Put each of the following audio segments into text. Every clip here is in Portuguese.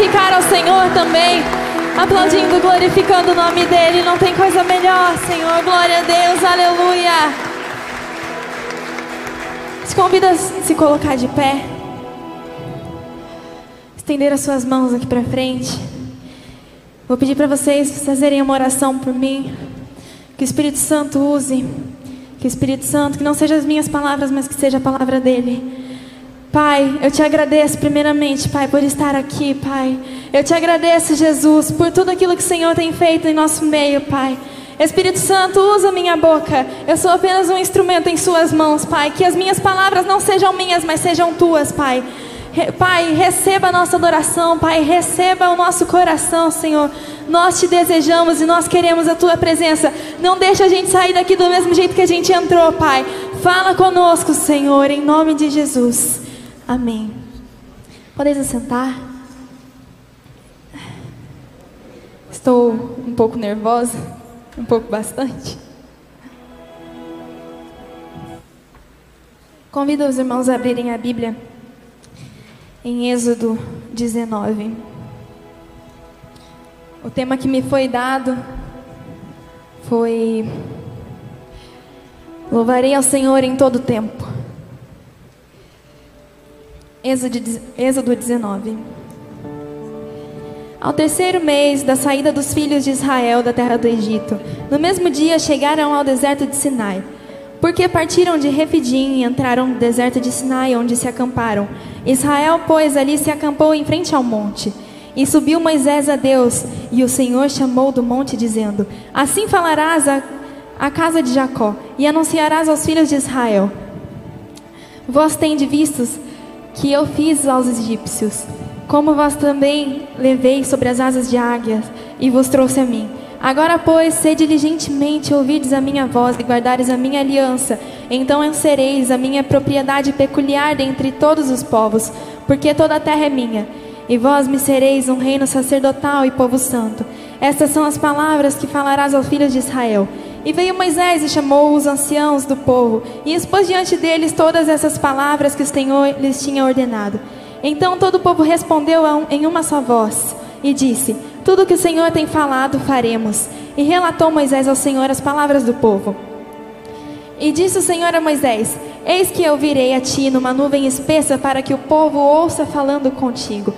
glorificar ao Senhor também. Aplaudindo, glorificando o nome dEle. Não tem coisa melhor, Senhor. Glória a Deus, aleluia. Te convido a se colocar de pé. Estender as suas mãos aqui para frente. Vou pedir para vocês fazerem uma oração por mim. Que o Espírito Santo use. Que o Espírito Santo, que não sejam as minhas palavras, mas que seja a palavra dele. Pai, eu te agradeço primeiramente, Pai, por estar aqui, Pai. Eu te agradeço, Jesus, por tudo aquilo que o Senhor tem feito em nosso meio, Pai. Espírito Santo, usa minha boca. Eu sou apenas um instrumento em Suas mãos, Pai. Que as minhas palavras não sejam minhas, mas sejam Tuas, Pai. Pai, receba a nossa adoração, Pai, receba o nosso coração, Senhor. Nós te desejamos e nós queremos a tua presença. Não deixa a gente sair daqui do mesmo jeito que a gente entrou, Pai. Fala conosco, Senhor, em nome de Jesus. Amém. Podeis assentar? Estou um pouco nervosa, um pouco bastante. Convido os irmãos a abrirem a Bíblia em Êxodo 19. O tema que me foi dado foi Louvarei ao Senhor em todo tempo. Êxodo 19. Ao terceiro mês da saída dos filhos de Israel da terra do Egito, no mesmo dia chegaram ao deserto de Sinai. Porque partiram de Refidim e entraram no deserto de Sinai, onde se acamparam. Israel, pois, ali se acampou em frente ao monte. E subiu Moisés a Deus, e o Senhor chamou do monte, dizendo: Assim falarás à casa de Jacó, e anunciarás aos filhos de Israel: Vós tendes vistos que eu fiz aos egípcios, como vós também levei sobre as asas de águias e vos trouxe a mim. Agora, pois, se diligentemente ouvides a minha voz e guardares a minha aliança, então sereis a minha propriedade peculiar dentre todos os povos, porque toda a terra é minha. E vós me sereis um reino sacerdotal e povo santo. Estas são as palavras que falarás aos filhos de Israel. E veio Moisés e chamou os anciãos do povo, e expôs diante deles todas essas palavras que o Senhor lhes tinha ordenado. Então todo o povo respondeu em uma só voz, e disse: Tudo que o Senhor tem falado, faremos. E relatou Moisés ao Senhor as palavras do povo. E disse o Senhor a Moisés: Eis que eu virei a ti numa nuvem espessa para que o povo ouça falando contigo,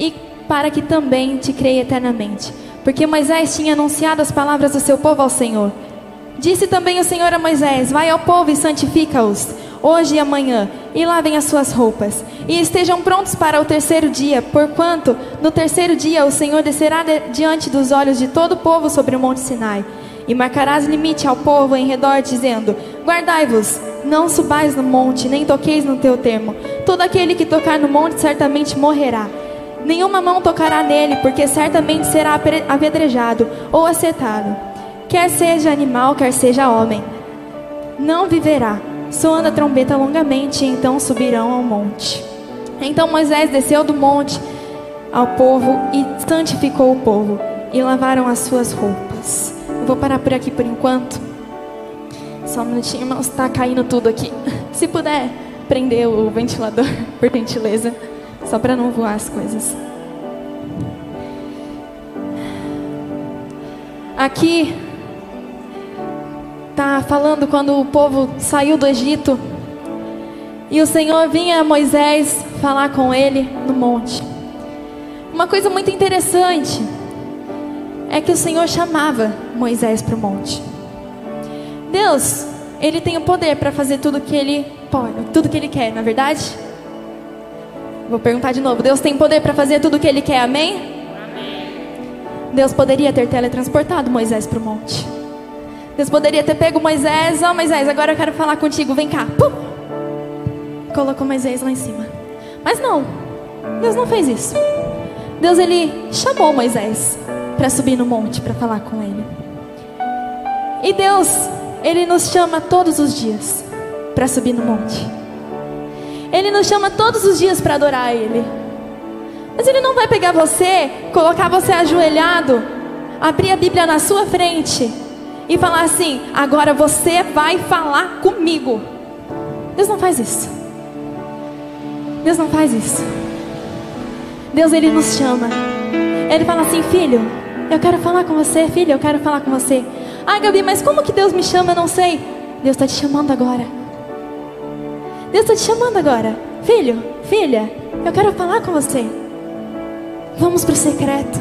e para que também te creia eternamente. Porque Moisés tinha anunciado as palavras do seu povo ao Senhor. Disse também o Senhor a Moisés: Vai ao povo e santifica-os, hoje e amanhã, e lavem as suas roupas, e estejam prontos para o terceiro dia, porquanto no terceiro dia o Senhor descerá de, diante dos olhos de todo o povo sobre o monte Sinai. E marcarás limite ao povo em redor, dizendo: Guardai-vos, não subais no monte, nem toqueis no teu termo. Todo aquele que tocar no monte certamente morrerá. Nenhuma mão tocará nele, porque certamente será apedrejado ou acertado quer seja animal, quer seja homem, não viverá. Soando a trombeta longamente, então subirão ao monte. Então Moisés desceu do monte ao povo e santificou o povo, e lavaram as suas roupas. Eu vou parar por aqui por enquanto. Só um minutinho, irmãos, está caindo tudo aqui. Se puder prender o ventilador, por gentileza, só para não voar as coisas. Aqui está falando quando o povo saiu do Egito e o Senhor vinha a Moisés falar com ele no monte. Uma coisa muito interessante é que o Senhor chamava Moisés para o monte. Deus, ele tem o poder para fazer tudo que ele pode, tudo que ele quer, na é verdade? Vou perguntar de novo. Deus tem poder para fazer tudo o que ele quer, amém? amém? Deus poderia ter teletransportado Moisés para o monte. Deus poderia ter pego Moisés, ó oh, Moisés, agora eu quero falar contigo, vem cá. Pum! Colocou Moisés lá em cima. Mas não, Deus não fez isso. Deus ele chamou Moisés para subir no monte para falar com ele. E Deus, ele nos chama todos os dias para subir no monte. Ele nos chama todos os dias para adorar ele. Mas ele não vai pegar você, colocar você ajoelhado, abrir a Bíblia na sua frente e falar assim: agora você vai falar comigo. Deus não faz isso. Deus não faz isso. Deus ele nos chama. Ele fala assim: "Filho, eu quero falar com você, filho, eu quero falar com você". Ai, Gabi, mas como que Deus me chama? Eu não sei. Deus está te chamando agora. Deus está te chamando agora. Filho, filha, eu quero falar com você. Vamos para o secreto.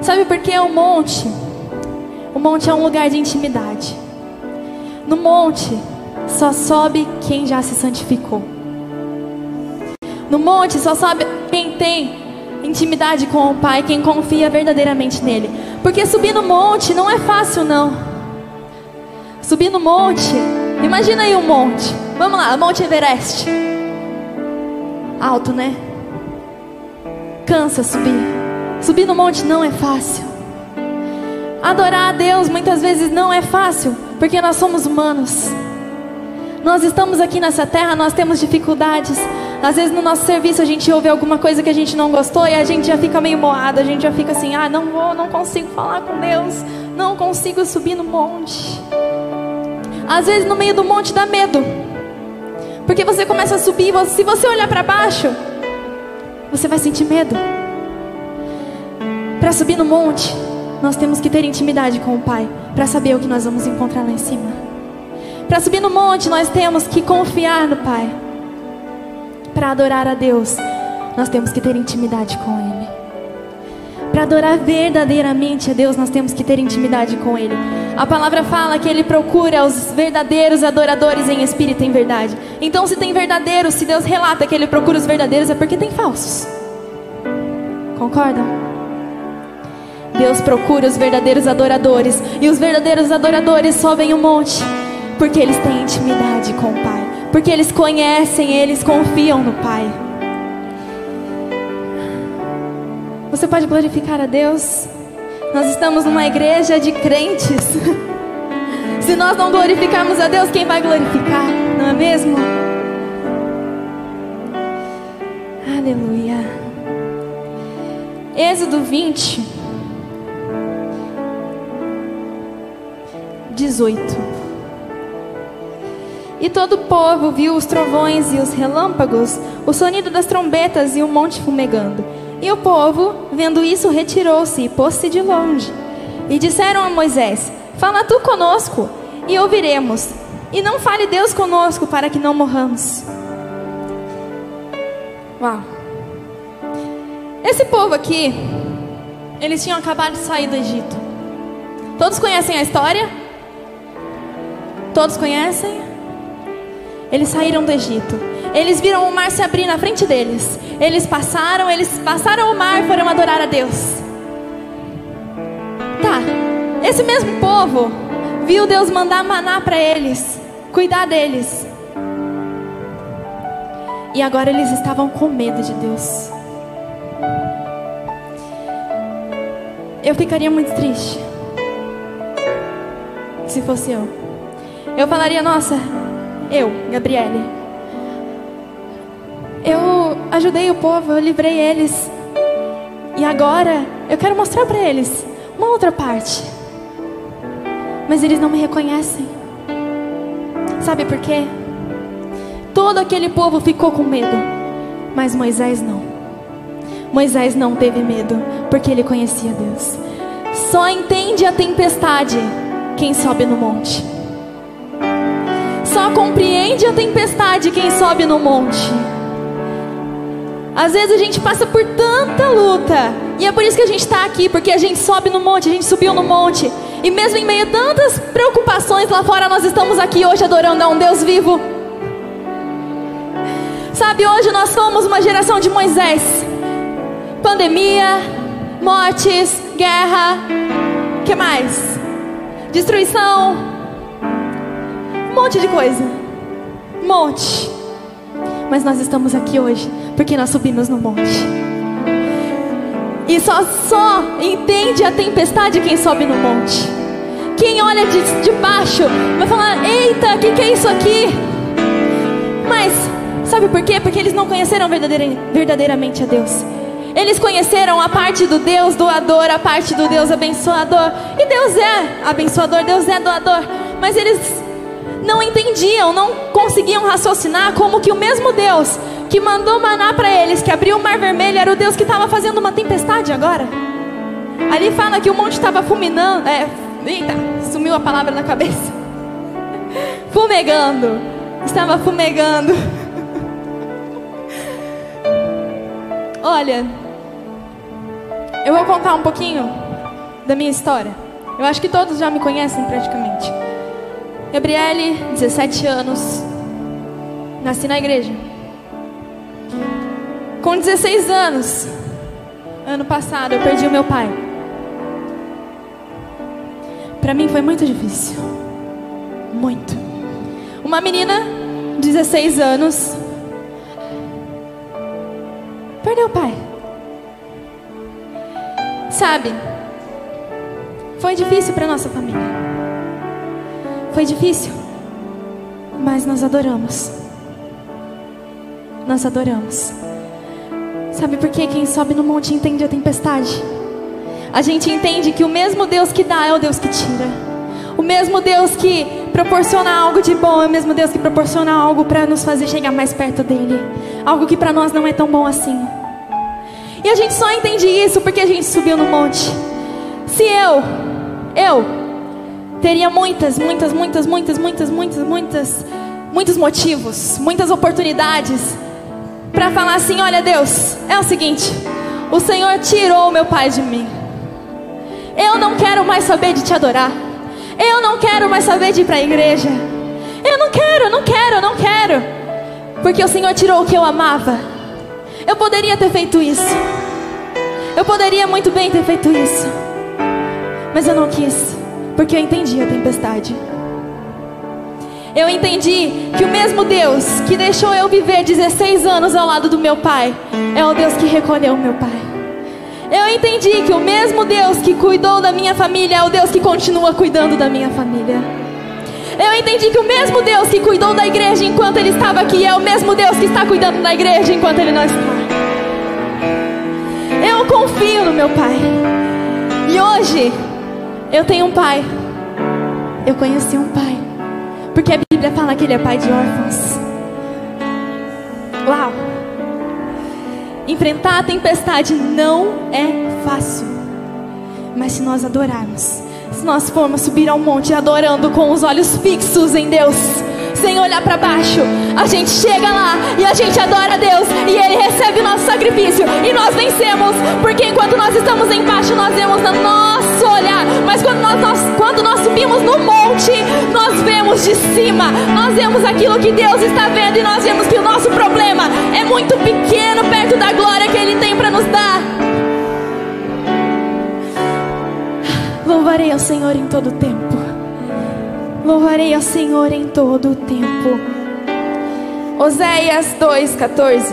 Sabe por que o monte? O monte é um lugar de intimidade. No monte só sobe quem já se santificou. No monte só sobe quem tem intimidade com o Pai, quem confia verdadeiramente nele. Porque subir no monte não é fácil, não. Subir no monte, imagina aí um monte. Vamos lá, Monte Everest. Alto, né? Cansa subir. Subir no monte não é fácil. Adorar a Deus muitas vezes não é fácil, porque nós somos humanos. Nós estamos aqui nessa terra, nós temos dificuldades. Às vezes no nosso serviço a gente ouve alguma coisa que a gente não gostou e a gente já fica meio moado, a gente já fica assim: ah, não vou, não consigo falar com Deus, não consigo subir no monte. Às vezes no meio do monte dá medo, porque você começa a subir, se você olhar para baixo, você vai sentir medo. Para subir no monte, nós temos que ter intimidade com o Pai para saber o que nós vamos encontrar lá em cima. Para subir no monte, nós temos que confiar no Pai. Para adorar a Deus, nós temos que ter intimidade com Ele. Para adorar verdadeiramente a Deus, nós temos que ter intimidade com Ele. A palavra fala que Ele procura os verdadeiros adoradores em espírito e em verdade. Então, se tem verdadeiros, se Deus relata que Ele procura os verdadeiros, é porque tem falsos. Concordam? Deus procura os verdadeiros adoradores. E os verdadeiros adoradores sobem o monte. Porque eles têm intimidade com o Pai. Porque eles conhecem, eles confiam no Pai. Você pode glorificar a Deus? Nós estamos numa igreja de crentes. Se nós não glorificarmos a Deus, quem vai glorificar? Não é mesmo? Aleluia. Êxodo 20. 18. E todo o povo viu os trovões e os relâmpagos, o sonido das trombetas e o monte fumegando. E o povo, vendo isso, retirou-se e pôs-se de longe. E disseram a Moisés: Fala tu conosco, e ouviremos. E não fale Deus conosco, para que não morramos. Uau. Esse povo aqui, eles tinham acabado de sair do Egito. Todos conhecem a história? Todos conhecem? Eles saíram do Egito. Eles viram o mar se abrir na frente deles. Eles passaram, eles passaram o mar foram adorar a Deus. Tá. Esse mesmo povo viu Deus mandar maná para eles, cuidar deles. E agora eles estavam com medo de Deus. Eu ficaria muito triste se fosse eu. Eu falaria, nossa, eu, Gabriele, eu ajudei o povo, eu livrei eles. E agora eu quero mostrar para eles uma outra parte. Mas eles não me reconhecem. Sabe por quê? Todo aquele povo ficou com medo, mas Moisés não. Moisés não teve medo, porque ele conhecia Deus. Só entende a tempestade quem sobe no monte. Compreende a tempestade quem sobe no monte. Às vezes a gente passa por tanta luta. E é por isso que a gente está aqui, porque a gente sobe no monte, a gente subiu no monte. E mesmo em meio a tantas preocupações lá fora, nós estamos aqui hoje adorando a um Deus vivo. Sabe, hoje nós somos uma geração de Moisés. Pandemia, mortes, guerra, que mais? Destruição, monte de coisa. Um monte. Mas nós estamos aqui hoje porque nós subimos no monte. E só só entende a tempestade quem sobe no monte. Quem olha de, de baixo vai falar: Eita, o que, que é isso aqui? Mas sabe por quê? Porque eles não conheceram verdadeiramente a Deus. Eles conheceram a parte do Deus doador, a parte do Deus abençoador. E Deus é abençoador, Deus é doador. Mas eles não entendiam, não conseguiam raciocinar como que o mesmo Deus que mandou maná para eles, que abriu o mar vermelho, era o Deus que estava fazendo uma tempestade agora. Ali fala que o monte estava fulminando. É, eita, sumiu a palavra na cabeça. Fumegando. Estava fumegando. Olha, eu vou contar um pouquinho da minha história. Eu acho que todos já me conhecem praticamente. Gabriele, 17 anos, nasci na igreja. Com 16 anos, ano passado, eu perdi o meu pai. Para mim foi muito difícil. Muito. Uma menina, 16 anos, perdeu o pai. Sabe? Foi difícil para nossa família. Foi difícil. Mas nós adoramos. Nós adoramos. Sabe por quê? Quem sobe no monte entende a tempestade. A gente entende que o mesmo Deus que dá é o Deus que tira. O mesmo Deus que proporciona algo de bom é o mesmo Deus que proporciona algo para nos fazer chegar mais perto dele. Algo que para nós não é tão bom assim. E a gente só entende isso porque a gente subiu no monte. Se eu, eu, teria muitas, muitas, muitas, muitas, muitas, muitas, muitas, muitos motivos, muitas oportunidades para falar assim: olha, Deus, é o seguinte, o Senhor tirou meu pai de mim. Eu não quero mais saber de te adorar. Eu não quero mais saber de ir para a igreja. Eu não quero, não quero, não quero. Porque o Senhor tirou o que eu amava. Eu poderia ter feito isso. Eu poderia muito bem ter feito isso. Mas eu não quis. Porque eu entendi a tempestade. Eu entendi que o mesmo Deus que deixou eu viver 16 anos ao lado do meu pai é o Deus que recolheu meu pai. Eu entendi que o mesmo Deus que cuidou da minha família é o Deus que continua cuidando da minha família. Eu entendi que o mesmo Deus que cuidou da igreja enquanto ele estava aqui é o mesmo Deus que está cuidando da igreja enquanto ele não está. Eu confio no meu pai. E hoje eu tenho um pai. Eu conheci um pai. Porque a Bíblia fala que ele é pai de órfãos. Uau! Enfrentar a tempestade não é fácil. Mas se nós adorarmos, se nós formos subir ao monte adorando com os olhos fixos em Deus, sem olhar para baixo, a gente chega lá e a gente adora a Deus e Ele recebe o nosso sacrifício e nós vencemos, porque enquanto nós estamos embaixo, nós vemos no nosso olhar, mas quando nós, nós, quando nós subimos no monte, nós vemos de cima, nós vemos aquilo que Deus está vendo e nós vemos que o nosso problema é muito pequeno perto da glória que Ele tem para nos dar. Louvarei ao Senhor em todo tempo. Louvarei ao Senhor em todo o tempo. Oséias 2,14.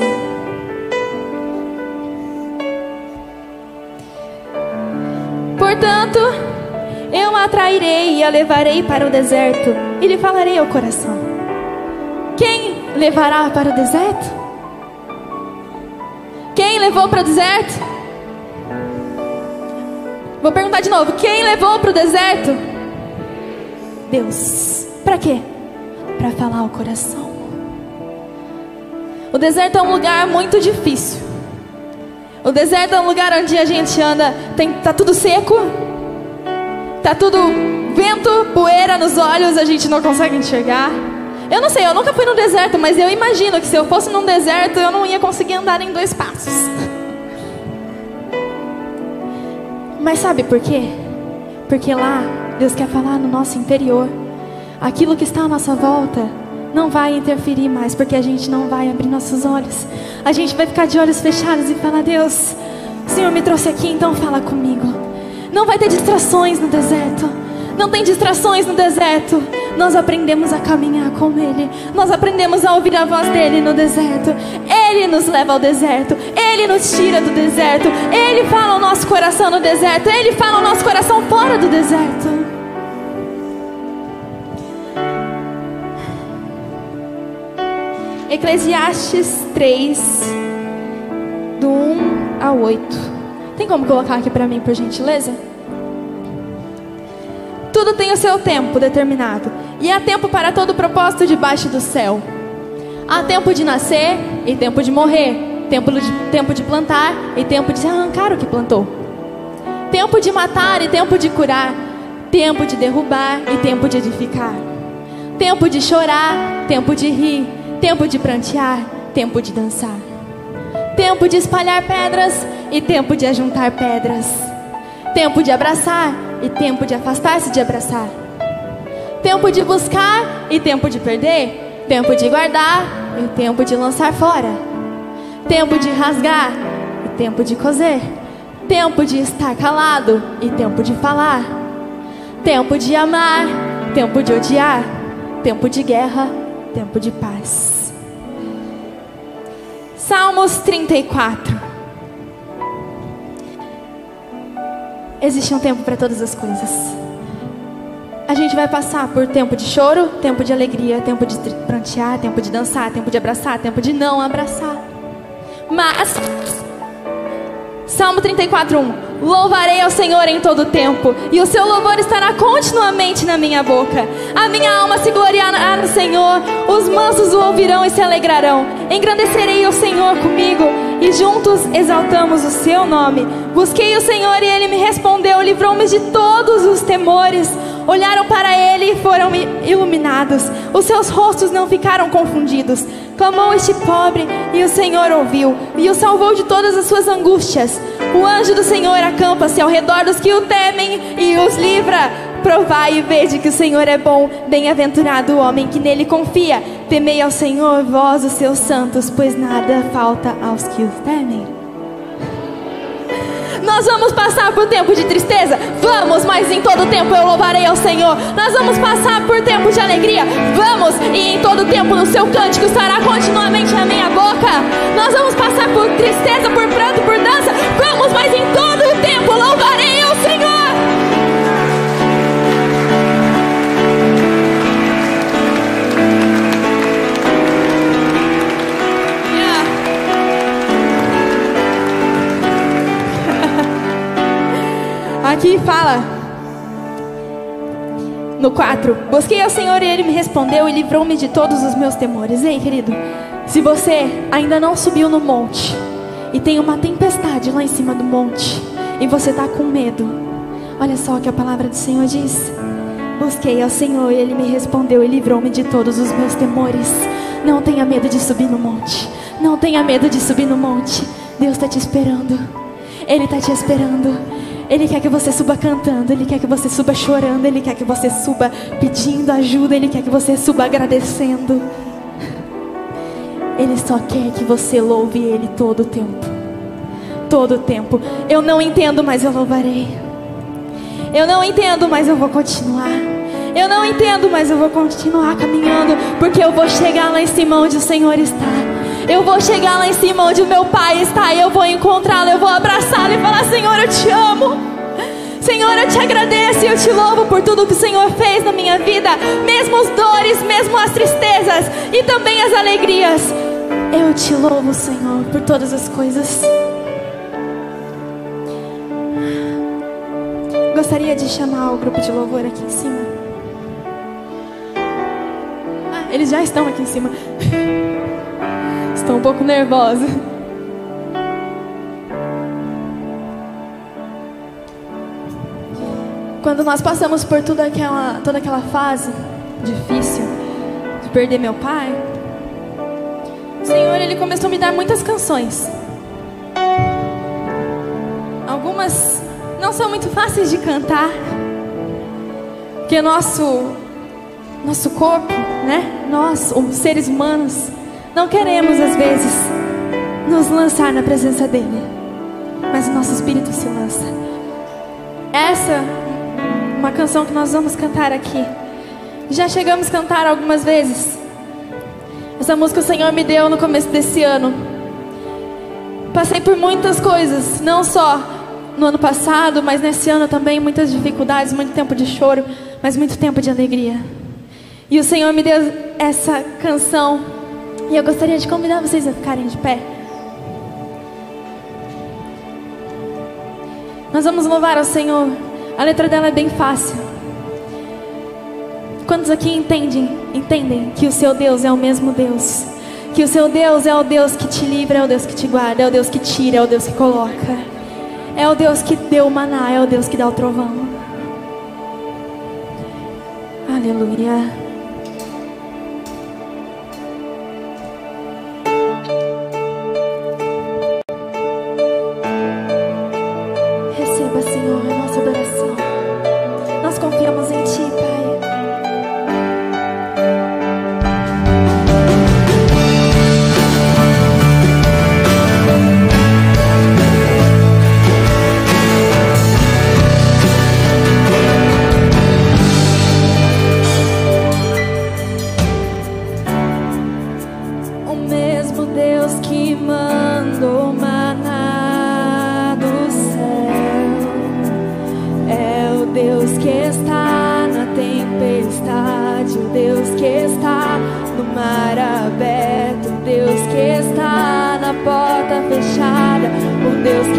Portanto, eu a atrairei e a levarei para o deserto, e lhe falarei ao coração. Quem levará para o deserto? Quem levou para o deserto? Vou perguntar de novo: quem levou para o deserto? Deus. Para quê? Para falar ao coração. O deserto é um lugar muito difícil. O deserto é um lugar onde a gente anda, tem, tá tudo seco, tá tudo vento, poeira nos olhos, a gente não consegue enxergar. Eu não sei, eu nunca fui no deserto, mas eu imagino que se eu fosse num deserto, eu não ia conseguir andar em dois passos. Mas sabe por quê? Porque lá Deus quer falar no nosso interior. Aquilo que está à nossa volta não vai interferir mais, porque a gente não vai abrir nossos olhos. A gente vai ficar de olhos fechados e falar: Deus, o Senhor me trouxe aqui, então fala comigo. Não vai ter distrações no deserto. Não tem distrações no deserto. Nós aprendemos a caminhar com Ele. Nós aprendemos a ouvir a voz dele no deserto. Ele nos leva ao deserto. Ele nos tira do deserto. Ele fala ao nosso coração no deserto. Ele fala ao nosso coração fora do deserto. Eclesiastes 3, do 1 ao 8. Tem como colocar aqui para mim, por gentileza? Tudo tem o seu tempo determinado, e há tempo para todo propósito debaixo do céu. Há tempo de nascer e tempo de morrer, tempo de, tempo de plantar e tempo de arrancar o que plantou, tempo de matar e tempo de curar, tempo de derrubar e tempo de edificar, tempo de chorar, tempo de rir, tempo de prantear, tempo de dançar, tempo de espalhar pedras e tempo de ajuntar pedras, tempo de abraçar e tempo de afastar-se de abraçar, tempo de buscar e tempo de perder Tempo de guardar e tempo de lançar fora. Tempo de rasgar e tempo de coser. Tempo de estar calado e tempo de falar. Tempo de amar, tempo de odiar. Tempo de guerra, tempo de paz. Salmos 34. Existe um tempo para todas as coisas. A gente vai passar por tempo de choro, tempo de alegria, tempo de prantear, tempo de dançar, tempo de abraçar, tempo de não abraçar. Mas, Salmo 34, 1: Louvarei ao Senhor em todo tempo, e o seu louvor estará continuamente na minha boca. A minha alma se gloriará no Senhor, os mansos o ouvirão e se alegrarão. Engrandecerei o Senhor comigo, e juntos exaltamos o seu nome. Busquei o Senhor e ele me respondeu, livrou-me de todos os temores olharam para ele e foram iluminados. Os seus rostos não ficaram confundidos. Clamou este pobre e o Senhor ouviu e o salvou de todas as suas angústias. O anjo do Senhor acampa-se ao redor dos que o temem e os livra. Provai e vede que o Senhor é bom. Bem-aventurado o homem que nele confia. Temei ao Senhor, vós, os seus santos, pois nada falta aos que o temem. Nós vamos passar por tempo de tristeza? Vamos, mas em todo tempo eu louvarei ao Senhor. Nós vamos passar por tempo de alegria? Vamos, e em todo tempo no seu cântico estará continuamente na minha boca. Nós vamos passar por tristeza, por pranto, por dança? Vamos, mas em todo tempo louvarei Aqui fala no 4: Busquei ao Senhor e ele me respondeu e livrou-me de todos os meus temores. Ei, querido, se você ainda não subiu no monte e tem uma tempestade lá em cima do monte e você está com medo, olha só o que a palavra do Senhor diz. Busquei ao Senhor e Ele me respondeu e livrou-me de todos os meus temores. Não tenha medo de subir no monte. Não tenha medo de subir no monte. Deus está te esperando. Ele está te esperando. Ele quer que você suba cantando, Ele quer que você suba chorando, Ele quer que você suba pedindo ajuda, Ele quer que você suba agradecendo. Ele só quer que você louve Ele todo o tempo. Todo o tempo. Eu não entendo, mas eu louvarei. Eu não entendo, mas eu vou continuar. Eu não entendo, mas eu vou continuar caminhando, porque eu vou chegar lá em cima onde o Senhor está. Eu vou chegar lá em cima onde o meu pai está e eu vou encontrá-lo, eu vou abraçá-lo e falar: Senhor, eu te amo. Senhor, eu te agradeço e eu te louvo por tudo que o Senhor fez na minha vida, mesmo as dores, mesmo as tristezas e também as alegrias. Eu te louvo, Senhor, por todas as coisas. Gostaria de chamar o grupo de louvor aqui em cima. Ah, eles já estão aqui em cima. Estou um pouco nervosa. Quando nós passamos por toda aquela, toda aquela fase difícil de perder meu pai, o Senhor ele começou a me dar muitas canções. Algumas não são muito fáceis de cantar, porque nosso nosso corpo, né? Nós, os seres humanos, não queremos, às vezes, nos lançar na presença dEle, mas o nosso espírito se lança. Essa é uma canção que nós vamos cantar aqui. Já chegamos a cantar algumas vezes. Essa música o Senhor me deu no começo desse ano. Passei por muitas coisas, não só no ano passado, mas nesse ano também, muitas dificuldades, muito tempo de choro, mas muito tempo de alegria. E o Senhor me deu essa canção e eu gostaria de convidar vocês a ficarem de pé. Nós vamos louvar ao Senhor. A letra dela é bem fácil. Quantos aqui entendem, entendem que o seu Deus é o mesmo Deus? Que o seu Deus é o Deus que te livra, é o Deus que te guarda, é o Deus que tira, é o Deus que coloca. É o Deus que deu o maná, é o Deus que dá o trovão. Aleluia. mar aberto, Deus que está na porta fechada, o Deus